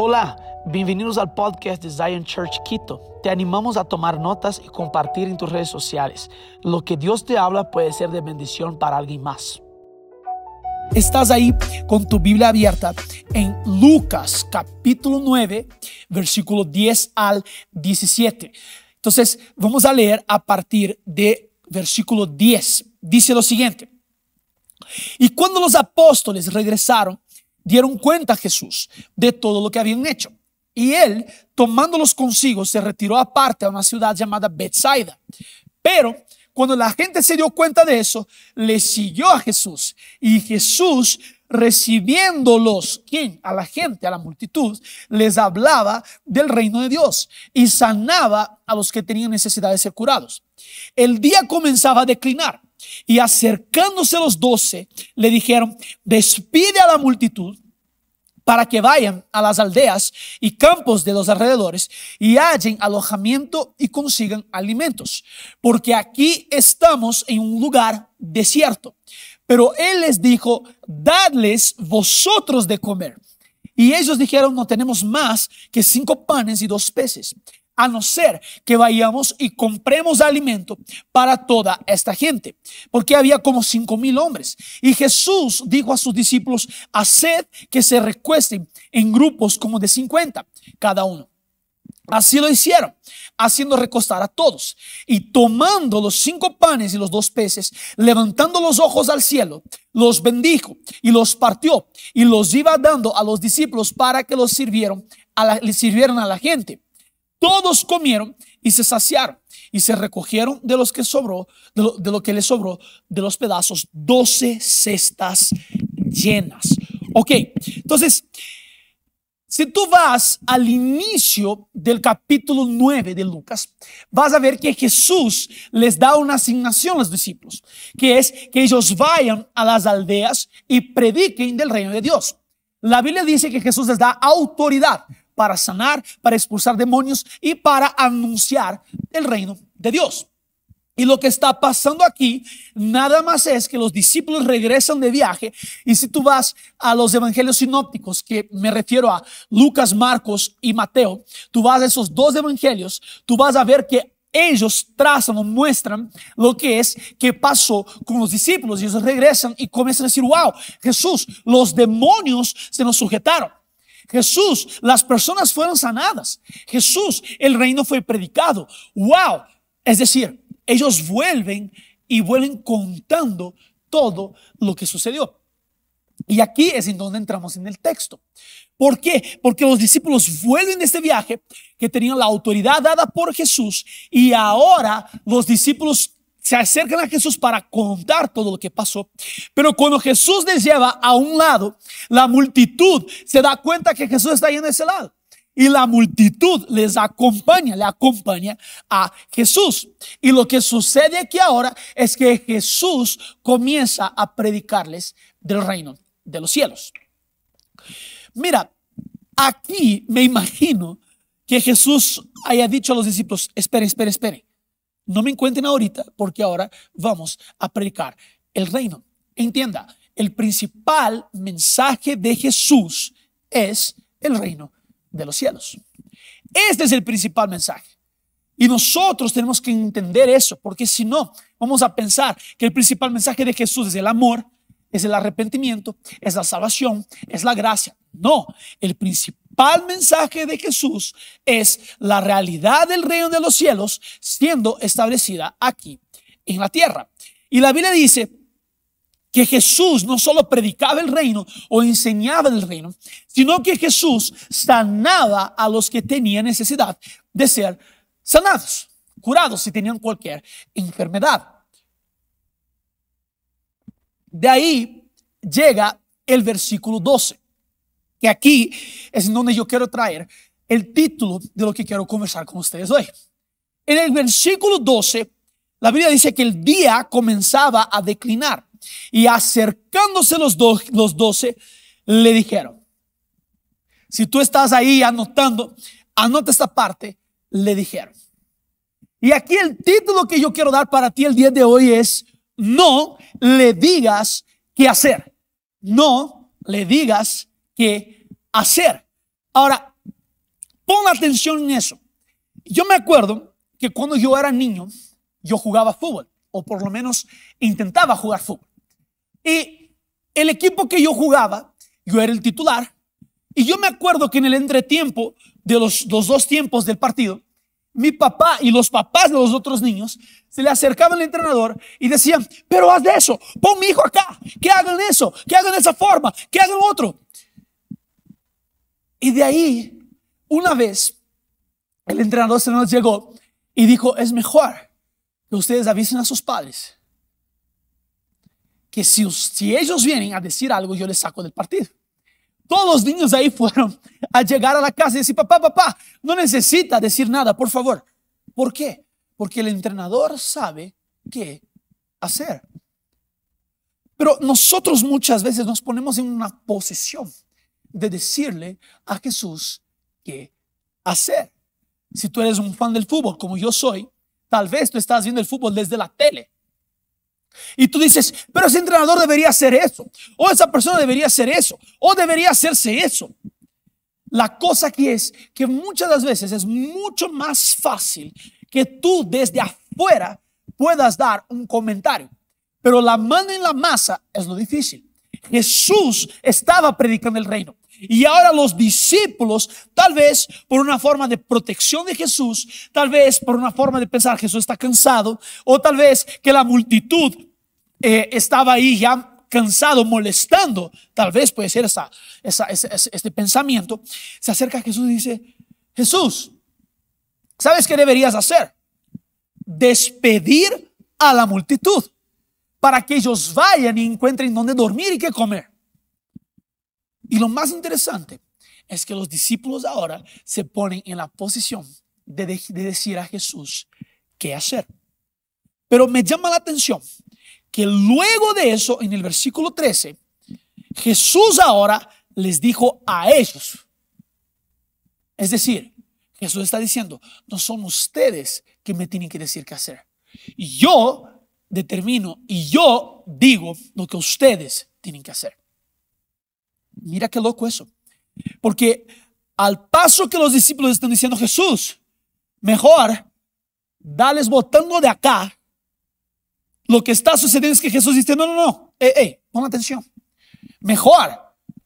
Hola, bienvenidos al podcast de Zion Church Quito. Te animamos a tomar notas y compartir en tus redes sociales. Lo que Dios te habla puede ser de bendición para alguien más. Estás ahí con tu Biblia abierta en Lucas capítulo 9, versículo 10 al 17. Entonces, vamos a leer a partir de versículo 10. Dice lo siguiente. Y cuando los apóstoles regresaron, dieron cuenta a Jesús de todo lo que habían hecho. Y él, tomándolos consigo, se retiró aparte a una ciudad llamada Bethsaida. Pero cuando la gente se dio cuenta de eso, le siguió a Jesús. Y Jesús, recibiéndolos, ¿quién? A la gente, a la multitud, les hablaba del reino de Dios y sanaba a los que tenían necesidad de ser curados. El día comenzaba a declinar y acercándose los doce, le dijeron, despide a la multitud para que vayan a las aldeas y campos de los alrededores y hallen alojamiento y consigan alimentos, porque aquí estamos en un lugar desierto. Pero él les dijo, dadles vosotros de comer. Y ellos dijeron, no tenemos más que cinco panes y dos peces a no ser que vayamos y compremos alimento para toda esta gente, porque había como cinco mil hombres. Y Jesús dijo a sus discípulos, haced que se recuesten en grupos como de 50 cada uno. Así lo hicieron, haciendo recostar a todos. Y tomando los cinco panes y los dos peces, levantando los ojos al cielo, los bendijo y los partió y los iba dando a los discípulos para que los sirvieron, a la, le sirvieran a la gente. Todos comieron y se saciaron y se recogieron de los que sobró, de lo, que les sobró, de los pedazos, doce cestas llenas. Ok, entonces, si tú vas al inicio del capítulo 9 de Lucas, vas a ver que Jesús les da una asignación a los discípulos, que es que ellos vayan a las aldeas y prediquen del reino de Dios. La Biblia dice que Jesús les da autoridad para sanar, para expulsar demonios y para anunciar el reino de Dios. Y lo que está pasando aquí nada más es que los discípulos regresan de viaje y si tú vas a los evangelios sinópticos, que me refiero a Lucas, Marcos y Mateo, tú vas a esos dos evangelios, tú vas a ver que ellos trazan o muestran lo que es que pasó con los discípulos y ellos regresan y comienzan a decir, wow, Jesús, los demonios se nos sujetaron. Jesús, las personas fueron sanadas. Jesús, el reino fue predicado. Wow. Es decir, ellos vuelven y vuelven contando todo lo que sucedió. Y aquí es en donde entramos en el texto. ¿Por qué? Porque los discípulos vuelven de este viaje que tenían la autoridad dada por Jesús y ahora los discípulos se acercan a Jesús para contar todo lo que pasó. Pero cuando Jesús les lleva a un lado, la multitud se da cuenta que Jesús está ahí en ese lado. Y la multitud les acompaña, le acompaña a Jesús. Y lo que sucede aquí ahora es que Jesús comienza a predicarles del reino de los cielos. Mira, aquí me imagino que Jesús haya dicho a los discípulos, esperen, esperen, esperen. No me encuentren ahorita porque ahora vamos a predicar el reino. Entienda, el principal mensaje de Jesús es el reino de los cielos. Este es el principal mensaje. Y nosotros tenemos que entender eso, porque si no, vamos a pensar que el principal mensaje de Jesús es el amor, es el arrepentimiento, es la salvación, es la gracia. No, el principal mensaje de Jesús es la realidad del reino de los cielos siendo establecida aquí en la tierra. Y la Biblia dice que Jesús no solo predicaba el reino o enseñaba el reino, sino que Jesús sanaba a los que tenían necesidad de ser sanados, curados si tenían cualquier enfermedad. De ahí llega el versículo 12, que aquí es donde yo quiero traer el título de lo que quiero conversar con ustedes hoy. En el versículo 12, la Biblia dice que el día comenzaba a declinar y acercándose los, los 12, le dijeron, si tú estás ahí anotando, anota esta parte, le dijeron. Y aquí el título que yo quiero dar para ti el día de hoy es no le digas qué hacer. No le digas qué hacer. Ahora, la atención en eso. Yo me acuerdo que cuando yo era niño, yo jugaba fútbol, o por lo menos intentaba jugar fútbol. Y el equipo que yo jugaba, yo era el titular, y yo me acuerdo que en el entretiempo de los, dos tiempos del partido, mi papá y los papás de los otros niños se le acercaban al entrenador y decían, pero haz de eso, pon mi hijo acá, que hagan eso, que hagan esa forma, que hagan otro. Y de ahí, una vez, el entrenador se nos llegó y dijo, es mejor que ustedes avisen a sus padres que si, ellos vienen a decir algo, yo les saco del partido. Todos los niños ahí fueron a llegar a la casa y decir, papá, papá, no necesita decir nada, por favor. ¿Por qué? Porque el entrenador sabe qué hacer. Pero nosotros muchas veces nos ponemos en una posición de decirle a Jesús qué hacer. Si tú eres un fan del fútbol como yo soy, tal vez tú estás viendo el fútbol desde la tele. Y tú dices, pero ese entrenador debería hacer eso, o esa persona debería hacer eso, o debería hacerse eso. La cosa aquí es que muchas las veces es mucho más fácil que tú desde afuera puedas dar un comentario, pero la mano en la masa es lo difícil. Jesús estaba predicando el reino. Y ahora los discípulos, tal vez por una forma de protección de Jesús, tal vez por una forma de pensar Jesús está cansado, o tal vez que la multitud eh, estaba ahí ya cansado, molestando, tal vez puede ser esa, esa, este pensamiento, se acerca a Jesús y dice, Jesús, ¿sabes qué deberías hacer? Despedir a la multitud para que ellos vayan y encuentren dónde dormir y qué comer. Y lo más interesante es que los discípulos ahora se ponen en la posición de, de decir a Jesús qué hacer. Pero me llama la atención que luego de eso, en el versículo 13, Jesús ahora les dijo a ellos. Es decir, Jesús está diciendo, no son ustedes que me tienen que decir qué hacer. Yo determino y yo digo lo que ustedes tienen que hacer. Mira qué loco eso. Porque al paso que los discípulos están diciendo Jesús, mejor dales botando de acá. Lo que está sucediendo es que Jesús dice, no, no, no, eh, eh, pon atención. Mejor,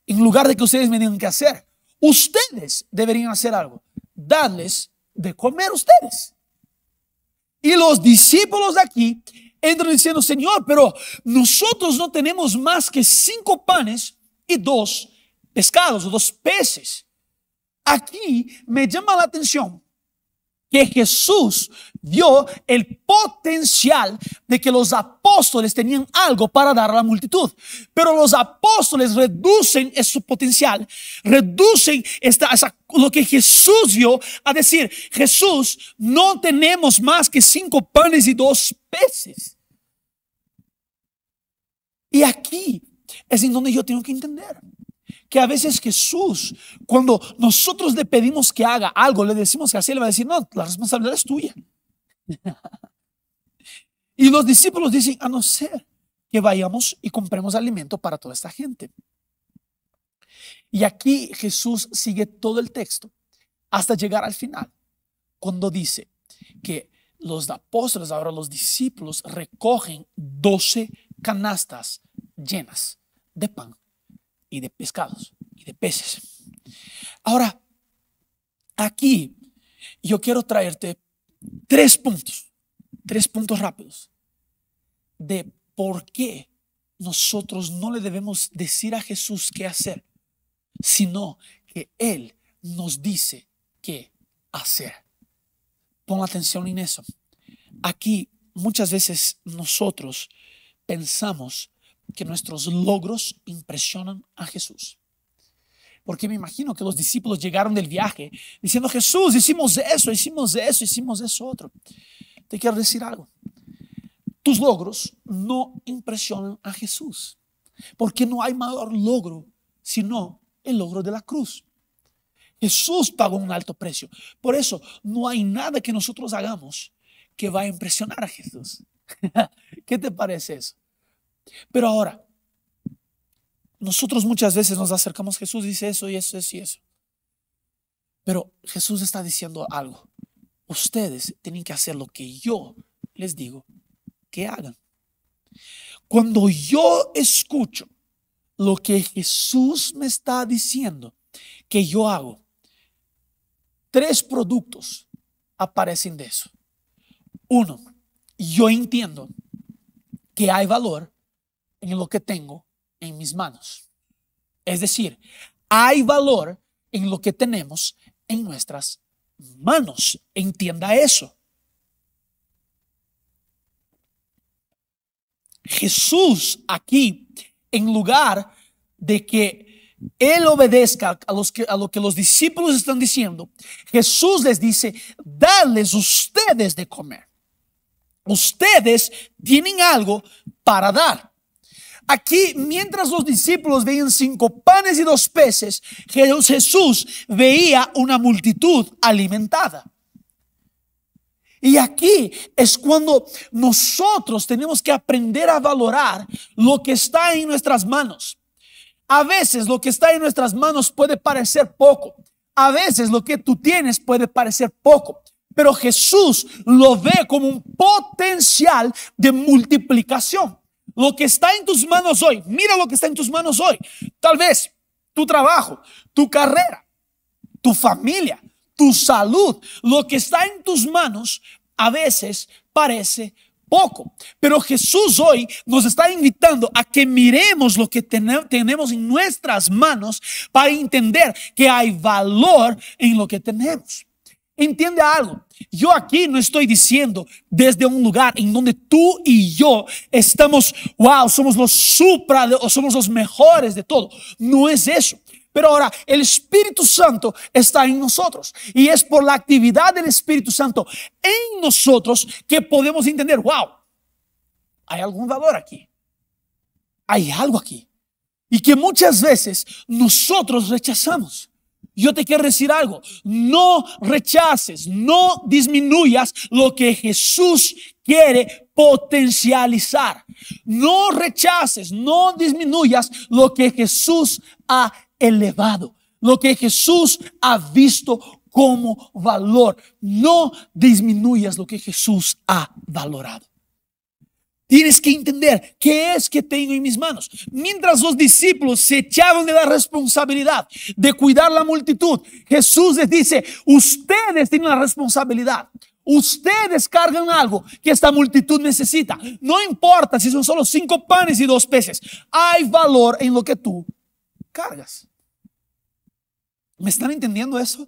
en lugar de que ustedes me digan qué hacer, ustedes deberían hacer algo. Darles de comer ustedes. Y los discípulos de aquí entran diciendo, Señor, pero nosotros no tenemos más que cinco panes dos pescados dos peces. Aquí me llama la atención que Jesús vio el potencial de que los apóstoles tenían algo para dar a la multitud. Pero los apóstoles reducen ese potencial, reducen esta, lo que Jesús vio a decir, Jesús, no tenemos más que cinco panes y dos peces. Y aquí es en donde yo tengo que entender que a veces Jesús, cuando nosotros le pedimos que haga algo, le decimos que así, le va a decir, no, la responsabilidad es tuya. y los discípulos dicen, a no ser que vayamos y compremos alimento para toda esta gente. Y aquí Jesús sigue todo el texto hasta llegar al final, cuando dice que los apóstoles, ahora los discípulos, recogen doce canastas llenas de pan y de pescados y de peces. Ahora, aquí yo quiero traerte tres puntos, tres puntos rápidos de por qué nosotros no le debemos decir a Jesús qué hacer, sino que Él nos dice qué hacer. Pon atención en eso. Aquí muchas veces nosotros pensamos que nuestros logros impresionan a Jesús. Porque me imagino que los discípulos llegaron del viaje diciendo, Jesús, hicimos eso, hicimos eso, hicimos eso otro. Te quiero decir algo. Tus logros no impresionan a Jesús. Porque no hay mayor logro sino el logro de la cruz. Jesús pagó un alto precio. Por eso no hay nada que nosotros hagamos que va a impresionar a Jesús. ¿Qué te parece eso? Pero ahora, nosotros muchas veces nos acercamos Jesús, dice eso y eso, y eso. Pero Jesús está diciendo algo. Ustedes tienen que hacer lo que yo les digo que hagan. Cuando yo escucho lo que Jesús me está diciendo que yo hago, tres productos aparecen de eso. Uno, yo entiendo que hay valor en lo que tengo en mis manos. Es decir, hay valor en lo que tenemos en nuestras manos. Entienda eso. Jesús aquí, en lugar de que Él obedezca a, lo que los discípulos están diciendo, Jesús les dice, dales ustedes de comer. Ustedes tienen algo para dar. Aquí, mientras los discípulos veían cinco panes y dos peces, Jesús veía una multitud alimentada. Y aquí es cuando nosotros tenemos que aprender a valorar lo que está en nuestras manos. A veces lo que está en nuestras manos puede parecer poco. A veces lo que tú tienes puede parecer poco. Pero Jesús lo ve como un potencial de multiplicación. Lo que está en tus manos hoy, mira lo que está en tus manos hoy. Tal vez tu trabajo, tu carrera, tu familia, tu salud, lo que está en tus manos a veces parece poco. Pero Jesús hoy nos está invitando a que miremos lo que tenemos en nuestras manos para entender que hay valor en lo que tenemos. Entiende algo. Yo aquí no estoy diciendo desde un lugar en donde tú y yo estamos, wow, somos los supra o somos los mejores de todo. No es eso. Pero ahora el Espíritu Santo está en nosotros y es por la actividad del Espíritu Santo en nosotros que podemos entender, wow, hay algún valor aquí. Hay algo aquí. Y que muchas veces nosotros rechazamos. Yo te quiero decir algo, no rechaces, no disminuyas lo que Jesús quiere potencializar. No rechaces, no disminuyas lo que Jesús ha elevado, lo que Jesús ha visto como valor. No disminuyas lo que Jesús ha valorado. Tienes que entender qué es que tengo en mis manos. Mientras los discípulos se echaban de la responsabilidad de cuidar la multitud, Jesús les dice, ustedes tienen la responsabilidad. Ustedes cargan algo que esta multitud necesita. No importa si son solo cinco panes y dos peces. Hay valor en lo que tú cargas. ¿Me están entendiendo eso?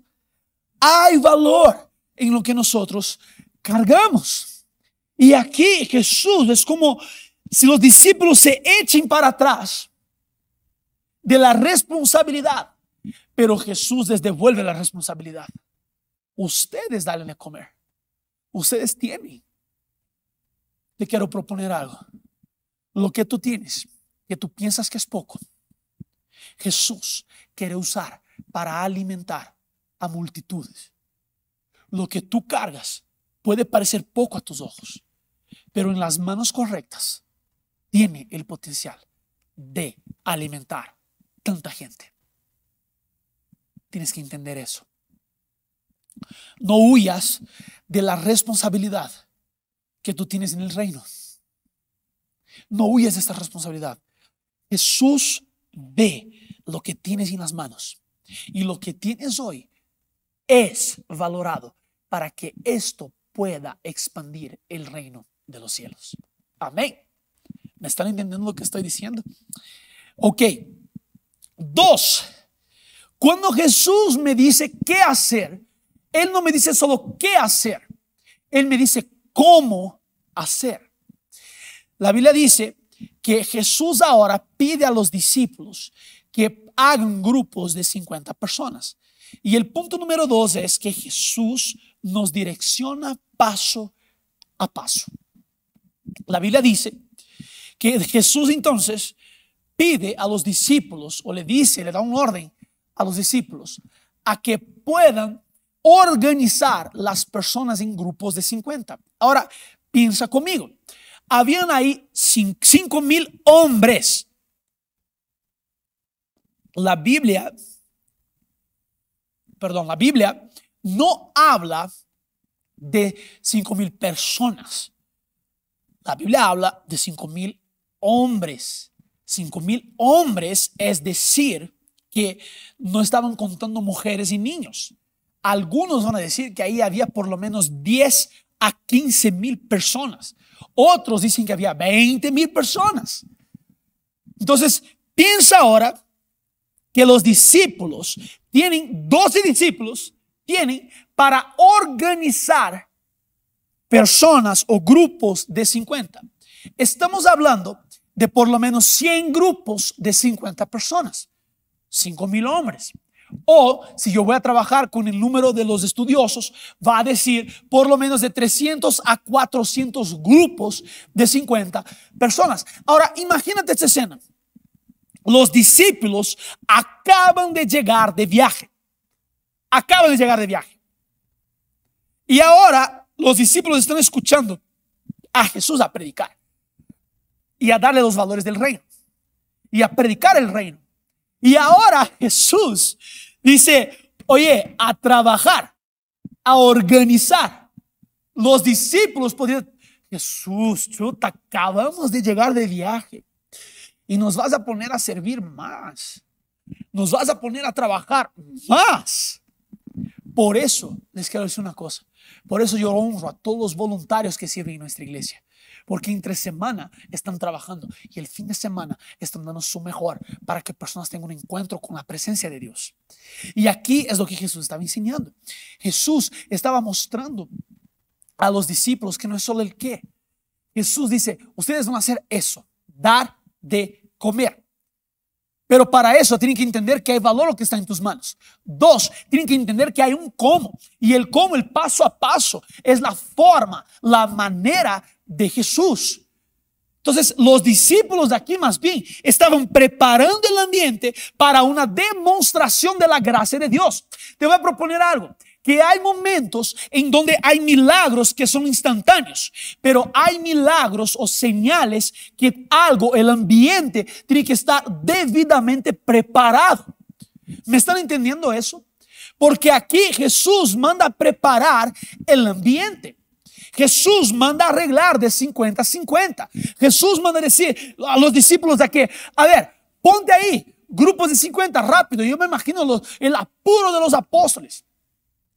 Hay valor en lo que nosotros cargamos. Y aquí Jesús es como si los discípulos se echen para atrás de la responsabilidad, pero Jesús les devuelve la responsabilidad. Ustedes dalen a comer. Ustedes tienen. Te quiero proponer algo. Lo que tú tienes, que tú piensas que es poco, Jesús quiere usar para alimentar a multitudes. Lo que tú cargas puede parecer poco a tus ojos, pero en las manos correctas tiene el potencial de alimentar tanta gente. Tienes que entender eso. No huyas de la responsabilidad que tú tienes en el reino. No huyas de esta responsabilidad. Jesús ve lo que tienes en las manos y lo que tienes hoy es valorado para que esto pueda expandir el reino de los cielos. Amén. ¿Me están entendiendo lo que estoy diciendo? Ok. Dos. Cuando Jesús me dice qué hacer, Él no me dice solo qué hacer. Él me dice cómo hacer. La Biblia dice que Jesús ahora pide a los discípulos que hagan grupos de 50 personas. Y el punto número dos es que Jesús nos direcciona paso a paso. La Biblia dice que Jesús entonces pide a los discípulos o le dice, le da un orden a los discípulos a que puedan organizar las personas en grupos de 50. Ahora, piensa conmigo, habían ahí 5 mil hombres. La Biblia, perdón, la Biblia no habla de cinco mil personas. La Biblia habla de cinco mil hombres. Cinco mil hombres es decir que no estaban contando mujeres y niños. Algunos van a decir que ahí había por lo menos 10 a 15 mil personas. Otros dicen que había 20 mil personas. Entonces, piensa ahora que los discípulos tienen, 12 discípulos tienen para organizar personas o grupos de 50. Estamos hablando de por lo menos 100 grupos de 50 personas, 5 mil hombres. O si yo voy a trabajar con el número de los estudiosos, va a decir por lo menos de 300 a 400 grupos de 50 personas. Ahora, imagínate esta escena. Los discípulos acaban de llegar de viaje. Acaban de llegar de viaje. Y ahora los discípulos están escuchando a Jesús a predicar y a darle los valores del reino y a predicar el reino. Y ahora Jesús dice, oye, a trabajar, a organizar. Los discípulos podían, Jesús, chuta, acabamos de llegar de viaje y nos vas a poner a servir más. Nos vas a poner a trabajar más. Por eso les quiero decir una cosa. Por eso yo honro a todos los voluntarios que sirven en nuestra iglesia. Porque entre semana están trabajando y el fin de semana están dando su mejor para que personas tengan un encuentro con la presencia de Dios. Y aquí es lo que Jesús estaba enseñando. Jesús estaba mostrando a los discípulos que no es solo el qué. Jesús dice, ustedes van a hacer eso, dar de comer. Pero para eso tienen que entender que hay valor lo que está en tus manos. Dos, tienen que entender que hay un cómo. Y el cómo, el paso a paso, es la forma, la manera de Jesús. Entonces, los discípulos de aquí más bien estaban preparando el ambiente para una demostración de la gracia de Dios. Te voy a proponer algo que hay momentos en donde hay milagros que son instantáneos, pero hay milagros o señales que algo, el ambiente, tiene que estar debidamente preparado. ¿Me están entendiendo eso? Porque aquí Jesús manda preparar el ambiente. Jesús manda arreglar de 50 a 50. Jesús manda decir a los discípulos de aquí, a ver, ponte ahí, grupos de 50 rápido. Yo me imagino el apuro de los apóstoles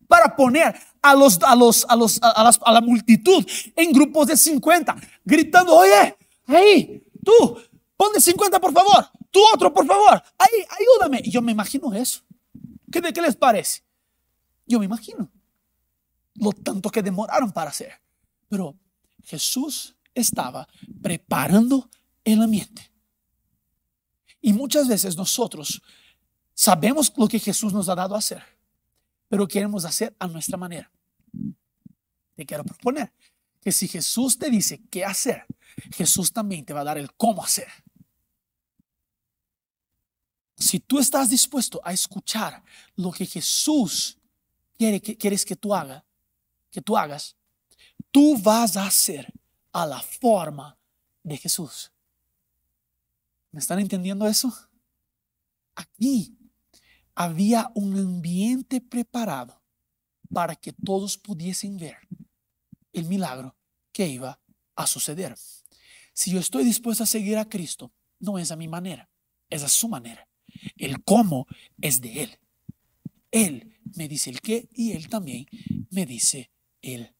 para poner a los a los a los a, la multitud en grupos de 50 gritando, "Oye, ahí, tú, pon de 50 por favor, tú otro por favor, ahí, ayúdame." Y yo me imagino eso. ¿Qué, ¿Qué les parece? Yo me imagino lo tanto que demoraron para hacer. Pero Jesús estaba preparando el ambiente. Y muchas veces nosotros sabemos lo que Jesús nos ha dado a hacer pero queremos hacer a nuestra manera. Te quiero proponer que si Jesús te dice qué hacer, Jesús también te va a dar el cómo hacer. Si tú estás dispuesto a escuchar lo que Jesús quiere que quieres que tú hagas, que tú hagas, tú vas a hacer a la forma de Jesús. ¿Me están entendiendo eso? Aquí había un ambiente preparado para que todos pudiesen ver el milagro que iba a suceder. Si yo estoy dispuesto a seguir a Cristo, no es a mi manera, es a su manera. El cómo es de Él. Él me dice el qué y Él también me dice el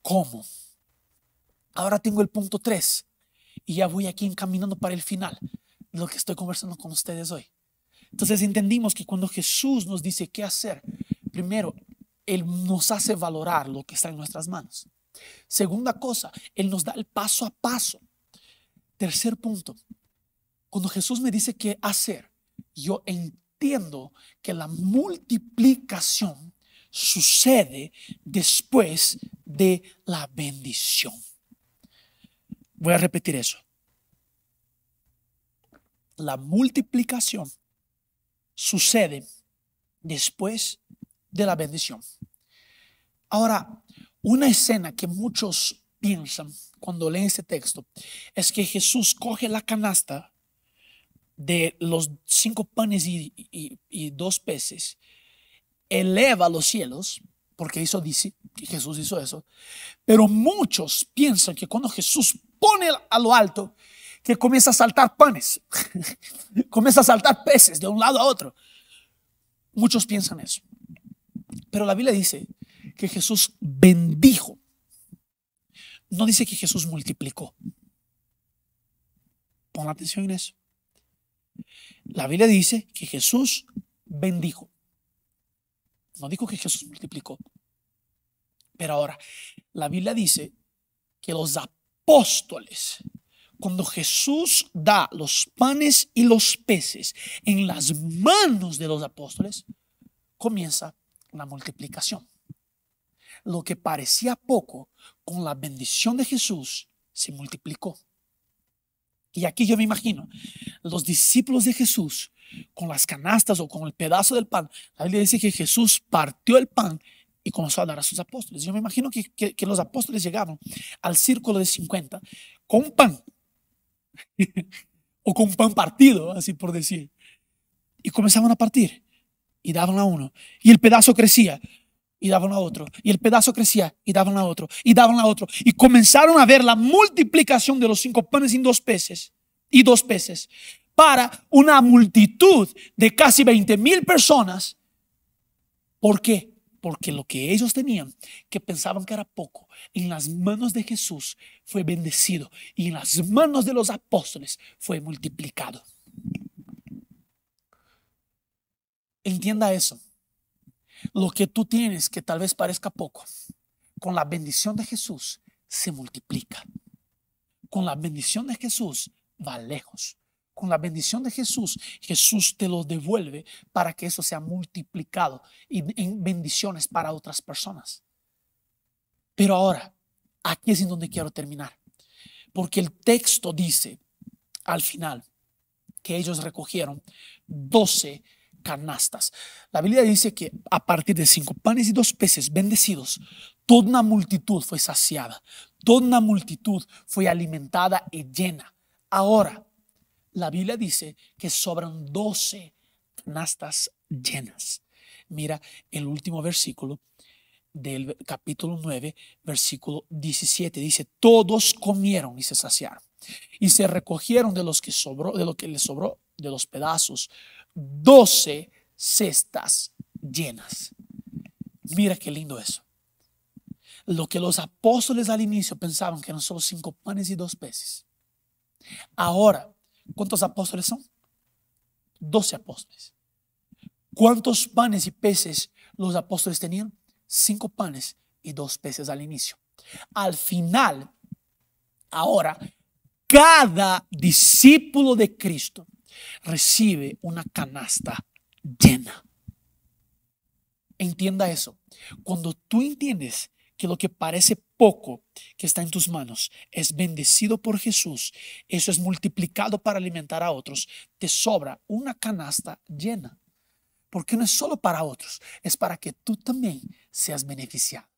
cómo. Ahora tengo el punto 3 y ya voy aquí encaminando para el final de lo que estoy conversando con ustedes hoy. Entonces entendimos que cuando Jesús nos dice qué hacer, primero, Él nos hace valorar lo que está en nuestras manos. Segunda cosa, Él nos da el paso a paso. Tercer punto, cuando Jesús me dice qué hacer, yo entiendo que la multiplicación sucede después de la bendición. Voy a repetir eso. La multiplicación sucede después de la bendición. Ahora, una escena que muchos piensan cuando leen este texto es que Jesús coge la canasta de los cinco panes y, dos peces eleva los cielos, porque eso dice Jesús hizo eso, pero muchos piensan que cuando Jesús pone a lo alto, que comienza a saltar panes, comienza a saltar peces de un lado a otro. Muchos piensan eso. Pero la Biblia dice que Jesús bendijo. No dice que Jesús multiplicó. Pon atención en eso. La Biblia dice que Jesús bendijo. No dijo que Jesús multiplicó. Pero ahora, la Biblia dice que los apóstoles, cuando Jesús da los panes y los peces en las manos de los apóstoles, comienza la multiplicación. Lo que parecía poco, con la bendición de Jesús, se multiplicó. Y aquí yo me imagino, los discípulos de Jesús, con las canastas o con el pedazo del pan, la Biblia dice que Jesús partió el pan y comenzó a dar a sus apóstoles. Yo me imagino que, que, los apóstoles llegaban al círculo de 50 con pan, o con pan partido, así por decir, y comenzaban a partir. Y daban a uno, y el pedazo crecía y daban a otro, y el pedazo crecía y daban a otro, y daban a otro, y comenzaron a ver la multiplicación de los cinco panes y dos peces, y dos peces, para una multitud de casi 20 mil personas. ¿Por qué? Porque lo que ellos tenían, que pensaban que era poco, en las manos de Jesús fue bendecido y en las manos de los apóstoles fue multiplicado. Entienda eso. Lo que tú tienes que tal vez parezca poco, con la bendición de Jesús se multiplica. Con la bendición de Jesús va lejos. Con la bendición de Jesús, Jesús te lo devuelve para que eso sea multiplicado en bendiciones para otras personas. Pero ahora, aquí es en donde quiero terminar. Porque el texto dice al final que ellos recogieron 12 canastas. La Biblia dice que a partir de cinco panes y dos peces bendecidos, toda una multitud fue saciada, toda una multitud fue alimentada y llena. Ahora, la Biblia dice que sobran doce canastas llenas. Mira el último versículo del capítulo 9, versículo 17. Dice, todos comieron y se saciaron. Y se recogieron de los que sobró, de lo que les sobró, de los pedazos, doce cestas llenas. Mira qué lindo eso. Lo que los apóstoles al inicio pensaban que eran solo cinco panes y dos peces. Ahora, ¿cuántos apóstoles son? Doce apóstoles. ¿Cuántos panes y peces los apóstoles tenían? Cinco panes y dos peces al inicio. Al final, ahora, cada discípulo de Cristo recibe una canasta llena. Entienda eso. Cuando tú entiendes que lo que parece poco que está en tus manos es bendecido por Jesús, eso es multiplicado para alimentar a otros, te sobra una canasta llena. Porque no es solo para otros, es para que tú también seas beneficiado.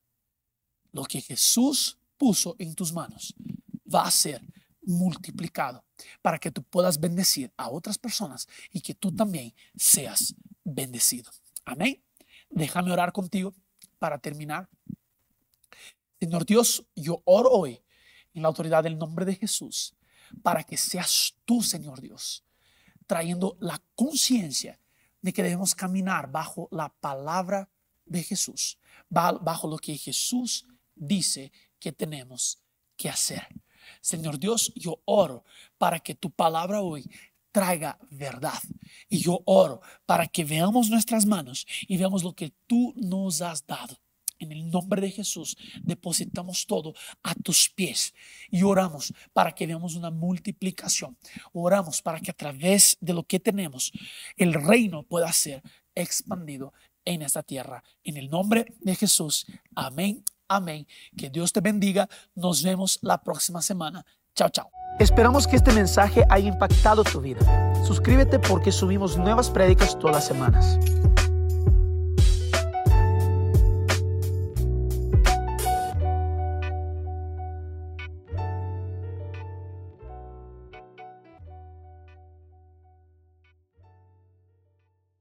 Lo que Jesús puso en tus manos va a ser multiplicado para que tú puedas bendecir a otras personas y que tú también seas bendecido. Amén. Déjame orar contigo para terminar. Señor Dios, yo oro hoy en la autoridad del nombre de Jesús para que seas tú, Señor Dios, trayendo la conciencia de que debemos caminar bajo la palabra de Jesús, bajo lo que Jesús dice que tenemos que hacer. Señor Dios, yo oro para que tu palabra hoy traiga verdad. Y yo oro para que veamos nuestras manos y veamos lo que tú nos has dado. En el nombre de Jesús depositamos todo a tus pies y oramos para que veamos una multiplicación. Oramos para que a través de lo que tenemos el reino pueda ser expandido en esta tierra. En el nombre de Jesús. Amén Amén. Que Dios te bendiga. Nos vemos la próxima semana. Chao, chao. Esperamos que este mensaje haya impactado tu vida. Suscríbete porque subimos nuevas prédicas todas las semanas.